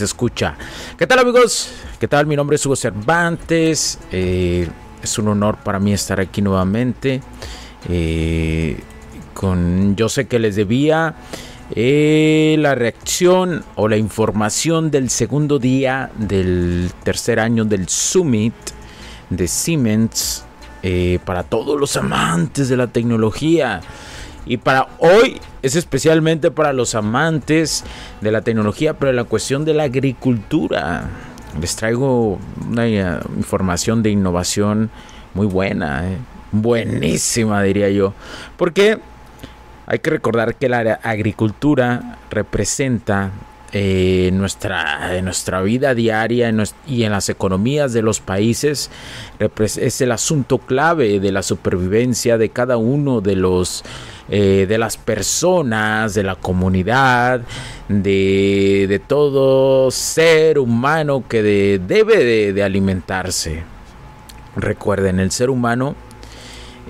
Se escucha. ¿Qué tal amigos? ¿Qué tal? Mi nombre es Hugo Cervantes. Eh, es un honor para mí estar aquí nuevamente. Eh, con, yo sé que les debía eh, la reacción o la información del segundo día del tercer año del Summit de Siemens para todos los amantes de la tecnología. Y para hoy es especialmente para los amantes de la tecnología, pero la cuestión de la agricultura. Les traigo una eh, información de innovación muy buena, eh. buenísima diría yo. Porque hay que recordar que la agricultura representa eh, nuestra, nuestra vida diaria y en las economías de los países es el asunto clave de la supervivencia de cada uno de los eh, de las personas, de la comunidad, de, todo ser humano que debe de, alimentarse. Recuerden, el ser humano,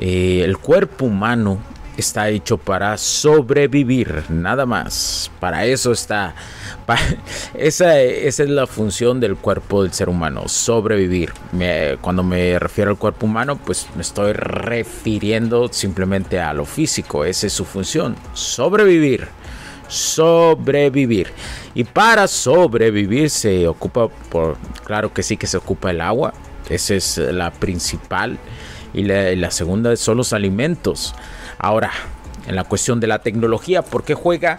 eh, el cuerpo humano está hecho para sobrevivir, nada más. Para eso está. esa, es la función del cuerpo del ser humano, sobrevivir. cuando me refiero al cuerpo humano, pues me estoy refiriendo simplemente a lo físico. Esa es su función, sobrevivir. Sobrevivir. Y para sobrevivir se ocupa, por, claro que sí que se ocupa el agua. Esa es la principal. Y la segunda son los alimentos. Ahora, en la cuestión de la tecnología, ¿por qué juega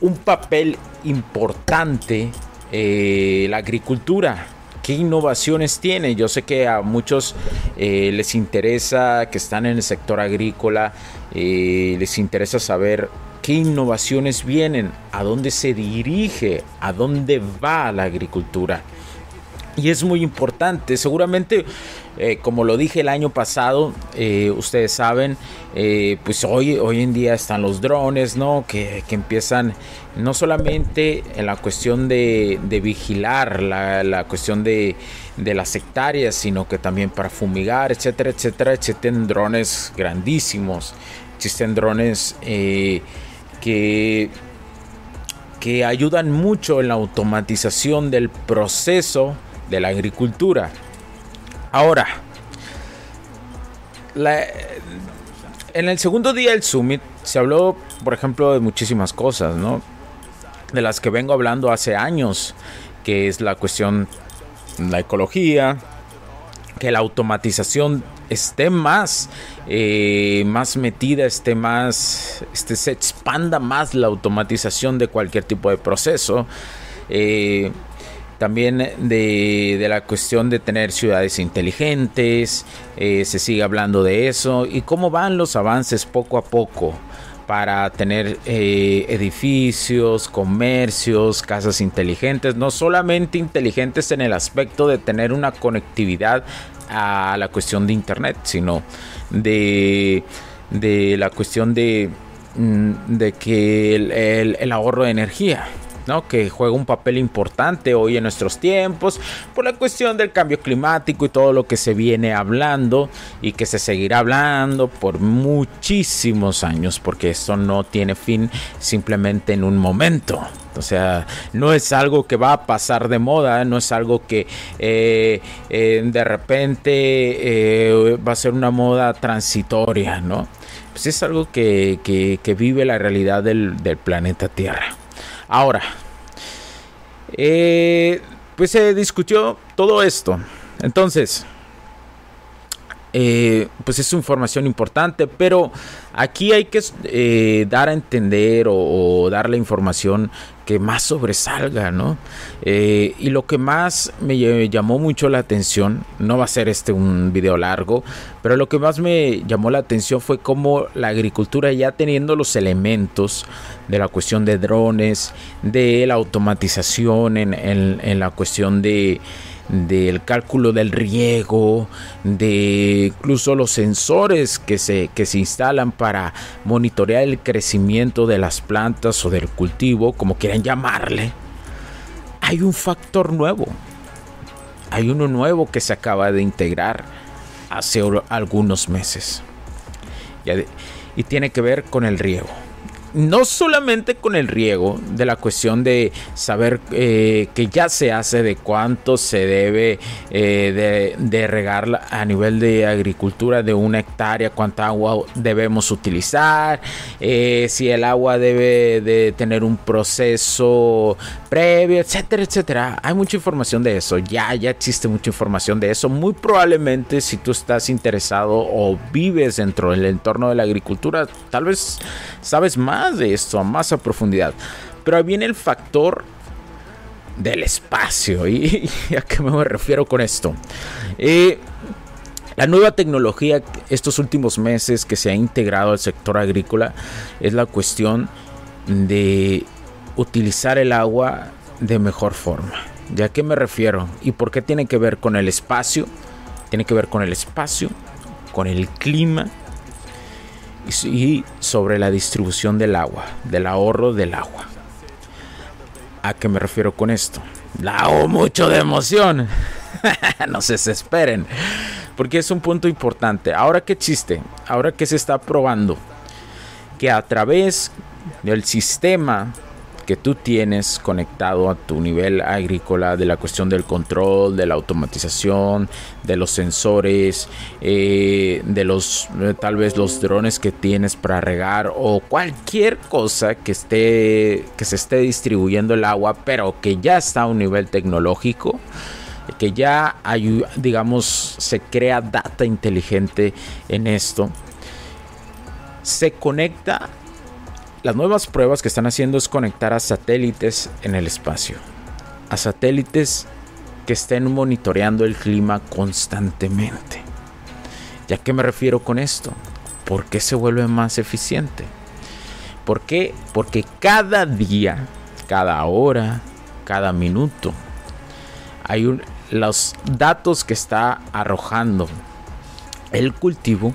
un papel importante eh, la agricultura? ¿Qué innovaciones tiene? Yo sé que a muchos eh, les interesa, que están en el sector agrícola, eh, les interesa saber qué innovaciones vienen, a dónde se dirige, a dónde va la agricultura. Y es muy importante, seguramente eh, como lo dije el año pasado, eh, ustedes saben, eh, pues hoy, hoy en día están los drones, ¿no? Que, empiezan no solamente en la cuestión de, vigilar, la, cuestión de, las hectáreas, sino que también para fumigar, etcétera, etcétera. Existen drones grandísimos, existen drones que que ayudan mucho en la automatización del proceso de la agricultura. Ahora, en el segundo día del Summit se habló, por ejemplo, de muchísimas cosas, ¿no? De las que vengo hablando hace años, que es la cuestión de la ecología, que la automatización esté más, eh, más metida, esté más, este, se expanda más la automatización de cualquier tipo de proceso. Eh, también de, la cuestión de tener ciudades inteligentes, eh, se sigue hablando de eso y cómo van los avances poco a poco para tener eh, edificios, comercios, casas inteligentes, no solamente inteligentes en el aspecto de tener una conectividad a la cuestión de internet, sino de, la cuestión de, mm, de que el ahorro de energía que juega un papel importante hoy en nuestros tiempos por la cuestión del cambio climático y todo lo que se viene hablando y que se seguirá hablando por muchísimos años porque esto no tiene fin simplemente en un momento. O sea, no es algo que va a pasar de moda, no es algo que eh, eh, de repente eh, va a ser una moda transitoria, ¿no? Pues es algo que, vive la realidad del planeta Tierra. Ahora, eh, pues se discutió todo esto. Entonces, eh, pues es información importante, pero aquí hay que eh, dar a entender o, dar la información más sobresalga, ¿no? Eh, y lo que más me llamó mucho la atención, no va a ser este un video largo, pero lo que más me llamó la atención fue cómo la agricultura ya teniendo los elementos de la cuestión de drones, de la automatización en la cuestión de del cálculo del riego, de incluso los sensores que se, que se instalan para monitorear el crecimiento de las plantas o del cultivo, como quieran llamarle, hay un factor nuevo. Hay uno nuevo que se acaba de integrar hace algunos meses. Y tiene que ver con el riego no solamente con el riego, de la cuestión de saber eh, que ya se hace, de cuánto se debe eh, de, regar a nivel de agricultura de una hectárea, cuánta agua debemos utilizar, eh, si el agua debe de tener un proceso previo, etcétera, etcétera. Hay mucha información de eso, ya, ya existe mucha información de eso. Muy probablemente si tú estás interesado o vives dentro del entorno de la agricultura, tal vez sabes más de esto, más a profundidad. Pero viene el factor del espacio. ¿Y, a qué me refiero con esto? Eh, la nueva tecnología estos últimos meses que se ha integrado al sector agrícola es la cuestión de utilizar el agua de mejor forma. ¿Ya a qué me refiero? ¿Y por qué tiene que ver con el espacio? Tiene que ver con el espacio, con el clima y sobre la distribución del agua, del ahorro del agua. ¿A qué me refiero con esto? La mucho de emoción. no se desesperen. Porque es un punto importante. Ahora que existe, ahora que se está probando que a través del sistema que tú tienes conectado a tu nivel agrícola, de la cuestión del control, de la automatización, de los sensores, eh, de los eh, tal vez los drones que tienes para regar o cualquier cosa que esté que se esté distribuyendo el agua, pero que ya está a un nivel tecnológico que ya hay, digamos, se crea data inteligente en esto, se conecta las nuevas pruebas que están haciendo es conectar a satélites en el espacio. A satélites que estén monitoreando el clima constantemente. ¿Ya qué me refiero con esto? ¿Por qué se vuelve más eficiente? ¿Por qué? Porque cada día, cada hora, cada minuto, hay los datos que está arrojando el cultivo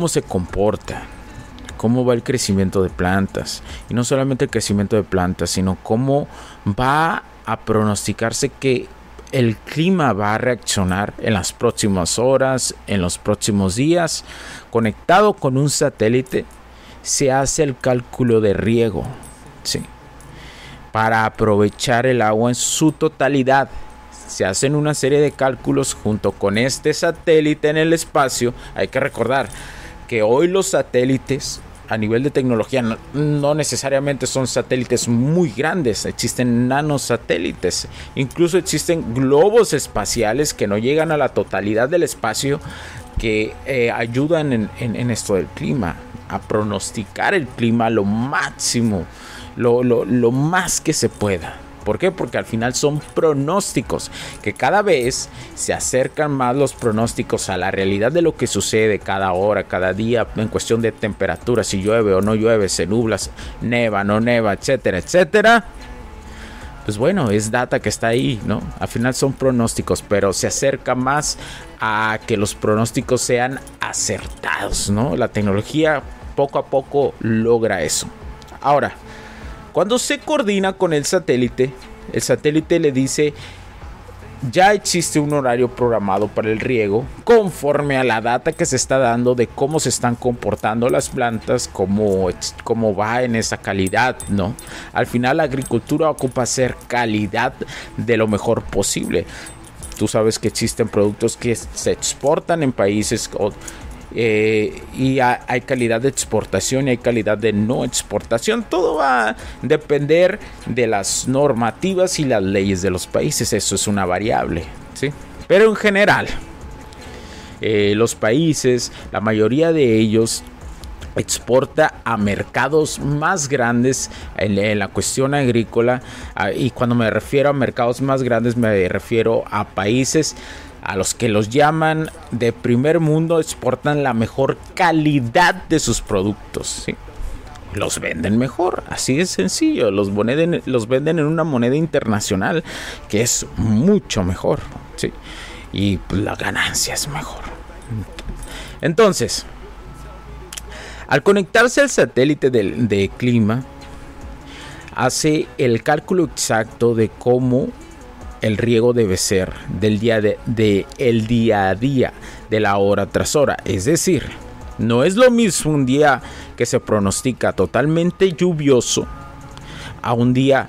Cómo se comporta, cómo va el crecimiento de plantas. Y no solamente el crecimiento de plantas, sino cómo va a pronosticarse que el clima va a reaccionar en las próximas horas, en los próximos días. Conectado con un satélite, se hace el cálculo de riego. Sí. Para aprovechar el agua en su totalidad se hacen una serie de cálculos junto con este satélite en el espacio. Hay que recordar que hoy los satélites a nivel de tecnología no, necesariamente son satélites muy grandes, existen nanosatélites, incluso existen globos espaciales que no llegan a la totalidad del espacio que eh, ayudan en, esto del clima, a pronosticar el clima lo máximo, lo más que se pueda. ¿Por qué? Porque al final son pronósticos, que cada vez se acercan más los pronósticos a la realidad de lo que sucede cada hora, cada día, en cuestión de temperatura, si llueve o no llueve, se nubla, neva, no neva, etcétera, etcétera. Pues bueno, es data que está ahí, ¿no? Al final son pronósticos, pero se acerca más a que los pronósticos sean acertados, ¿no? La tecnología poco a poco logra eso. Ahora, cuando se coordina con el satélite, el satélite le dice, ya existe un horario programado para el riego conforme a la data que se está dando de cómo se están comportando las plantas, cómo, cómo va en esa calidad, ¿no? Al final la agricultura ocupa ser calidad de lo mejor posible. Tú sabes que existen productos que se exportan en países eh, y hay calidad de exportación y hay calidad de no exportación. Todo va a depender de las normativas y las leyes de los países. Eso es una variable. ¿sí? Pero en general, eh, los países, la mayoría de ellos exporta a mercados más grandes en, la cuestión agrícola ah, y cuando me refiero a mercados más grandes me refiero a países a los que los llaman de primer mundo exportan la mejor calidad de sus productos. Los venden mejor, así de sencillo. Los, los venden en una moneda internacional que es mucho mejor. ¿sí? Y pues, la ganancia es mejor. Entonces, al conectarse al satélite de, de clima, hace el cálculo exacto de cómo el riego debe ser del día de, el día a día, de la hora tras hora. Es decir, no es lo mismo un día que se pronostica totalmente lluvioso a un día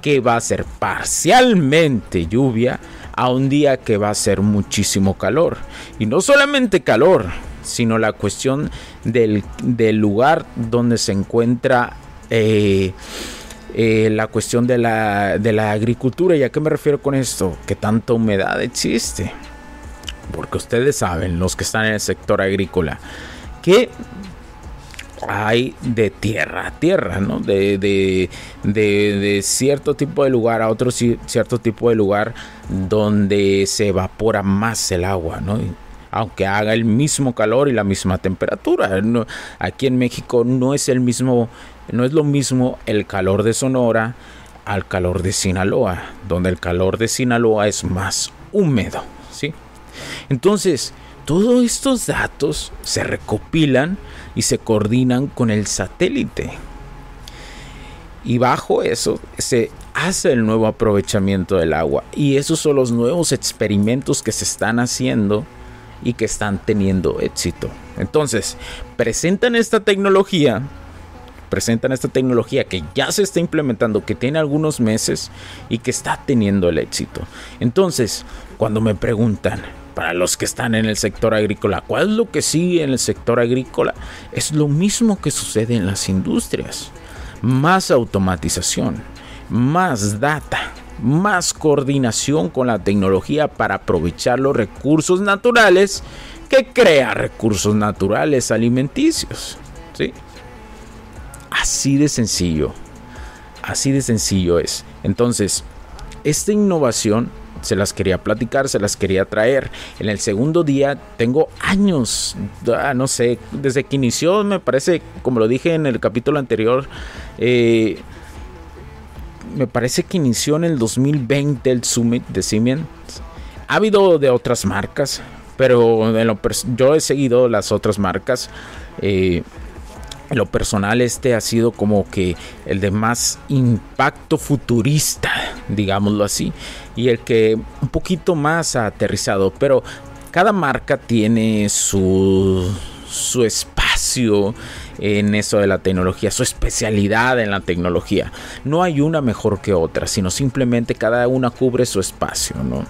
que va a ser parcialmente lluvia a un día que va a ser muchísimo calor. Y no solamente calor, sino la cuestión del, lugar donde se encuentra eh, eh, la cuestión de la, de la agricultura. ¿Y a qué me refiero con esto? Que tanta humedad existe. Porque ustedes saben, los que están en el sector agrícola, que hay de tierra a tierra, ¿no? De, de, de, cierto tipo de lugar a otro cierto tipo de lugar donde se evapora más el agua, ¿no? Aunque haga el mismo calor y la misma temperatura. aquí en México no es el mismo no es lo mismo el calor de Sonora al calor de Sinaloa, donde el calor de Sinaloa es más húmedo, ¿sí? Entonces, todos estos datos se recopilan y se coordinan con el satélite. Y bajo eso se hace el nuevo aprovechamiento del agua. Y esos son los nuevos experimentos que se están haciendo y que están teniendo éxito. Entonces, presentan esta tecnología presentan esta tecnología que ya se está implementando, que tiene algunos meses y que está teniendo el éxito. Entonces, cuando me preguntan, para los que están en el sector agrícola, ¿cuál es lo que sigue en el sector agrícola? Es lo mismo que sucede en las industrias. Más automatización, más data, más coordinación con la tecnología para aprovechar los recursos naturales que crea recursos naturales alimenticios. ¿sí? Así de sencillo. Así de sencillo es. Entonces, esta innovación se las quería platicar, se las quería traer. En el segundo día tengo años, ah, no sé, desde que inició, me parece, como lo dije en el capítulo anterior, eh, me parece que inició en el 2020 el Summit de Siemens. Ha habido de otras marcas, pero yo he seguido las otras marcas. Eh, lo personal este ha sido como que el de más impacto futurista, digámoslo así, y el que un poquito más aterrizado, pero cada marca tiene su, su espacio en eso de la tecnología, su especialidad en la tecnología. No hay una mejor que otra, sino simplemente cada una cubre su espacio, ¿no?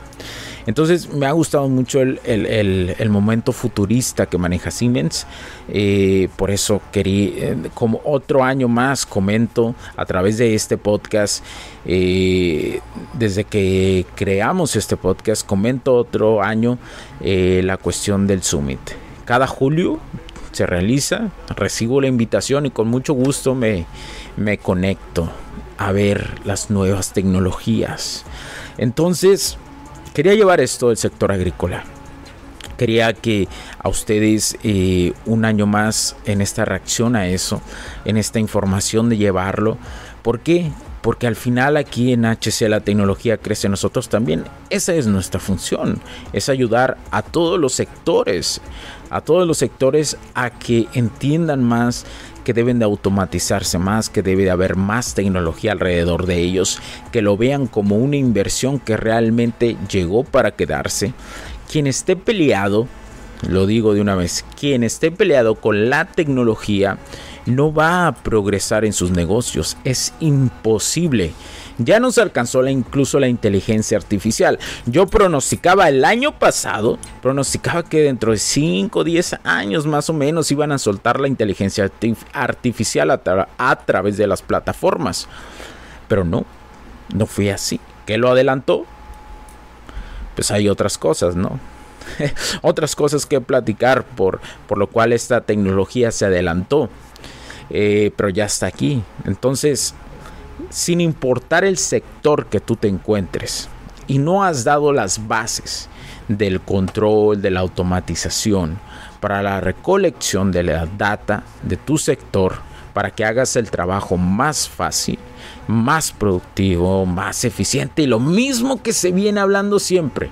Entonces me ha gustado mucho el, momento futurista que maneja Siemens. Eh, por eso quería, eh, como otro año más, comento a través de este podcast, eh, desde que creamos este podcast, comento otro año la cuestión del Summit. Cada julio se realiza, recibo la invitación y con mucho gusto me, me conecto a ver las nuevas tecnologías. Entonces, quería llevar esto del sector agrícola. Quería que a ustedes eh, un año más en esta reacción a eso, en esta información de llevarlo. ¿Por qué? Porque al final aquí en HC la tecnología crece nosotros también. Esa es nuestra función, es ayudar a todos los sectores, a todos los sectores a que entiendan más que deben de automatizarse más, que debe de haber más tecnología alrededor de ellos, que lo vean como una inversión que realmente llegó para quedarse. Quien esté peleado, lo digo de una vez, quien esté peleado con la tecnología no va a progresar en sus negocios, es imposible. Ya nos alcanzó la, incluso la inteligencia artificial. Yo pronosticaba el año pasado, pronosticaba que dentro de 5 o 10 años más o menos iban a soltar la inteligencia artificial a, través de las plataformas. Pero no, no fue así. ¿Qué lo adelantó? Pues hay otras cosas, ¿no? otras cosas que platicar por, por lo cual esta tecnología se adelantó. Eh, pero ya está aquí. Entonces, sin importar el sector que tú te encuentres y no has dado las bases del control, de la automatización, para la recolección de la data de tu sector, para que hagas el trabajo más fácil, más productivo, más eficiente y lo mismo que se viene hablando siempre,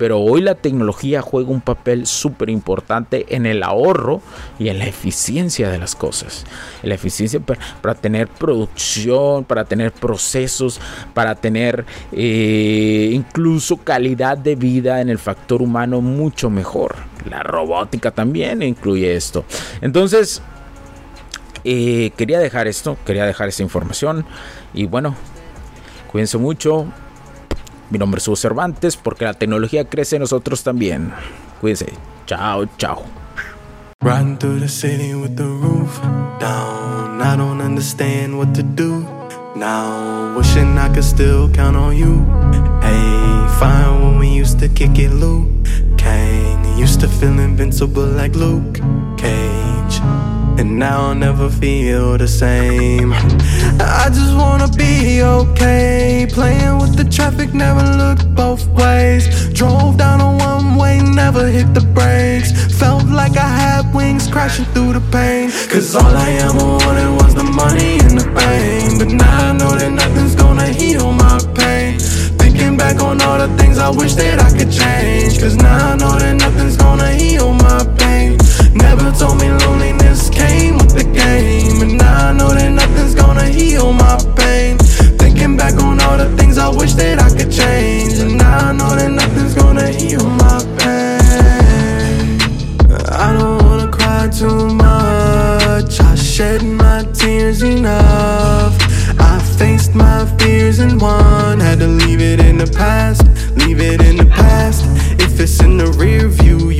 pero hoy la tecnología juega un papel súper importante en el ahorro y en la eficiencia de las cosas. la eficiencia para, tener producción, para tener procesos, para tener eh, incluso calidad de vida en el factor humano mucho mejor. La robótica también incluye esto. Entonces, eh, quería dejar esto, quería dejar esta información. Y bueno, cuídense mucho. Mi nombre es Hugo Cervantes porque la tecnología crece en nosotros también. Cuídense. Chao, chao. Riding through the city with the roof down. I don't understand what to do. Now, wishing I could still count on you. Hey, fine when we used to kick it, Luke. Kang used to feel invincible like Luke Cage. And now I'll never feel the same I traffic, never looked both ways. Drove down a one way, never hit the brakes. Felt like I had wings crashing through the pain. Cause all I ever wanted was the money and the pain But now I know that nothing's gonna heal my pain. Thinking back on all the things I wish that I could change. Cause now I know that nothing's gonna heal my pain. Never told me loneliness came with the game. And now I know that nothing's gonna heal my pain the things I wish that I could change. And now I know that nothing's gonna heal my pain. I don't wanna cry too much. I shed my tears enough. I faced my fears and won. Had to leave it in the past, leave it in the past. If it's in the rear view,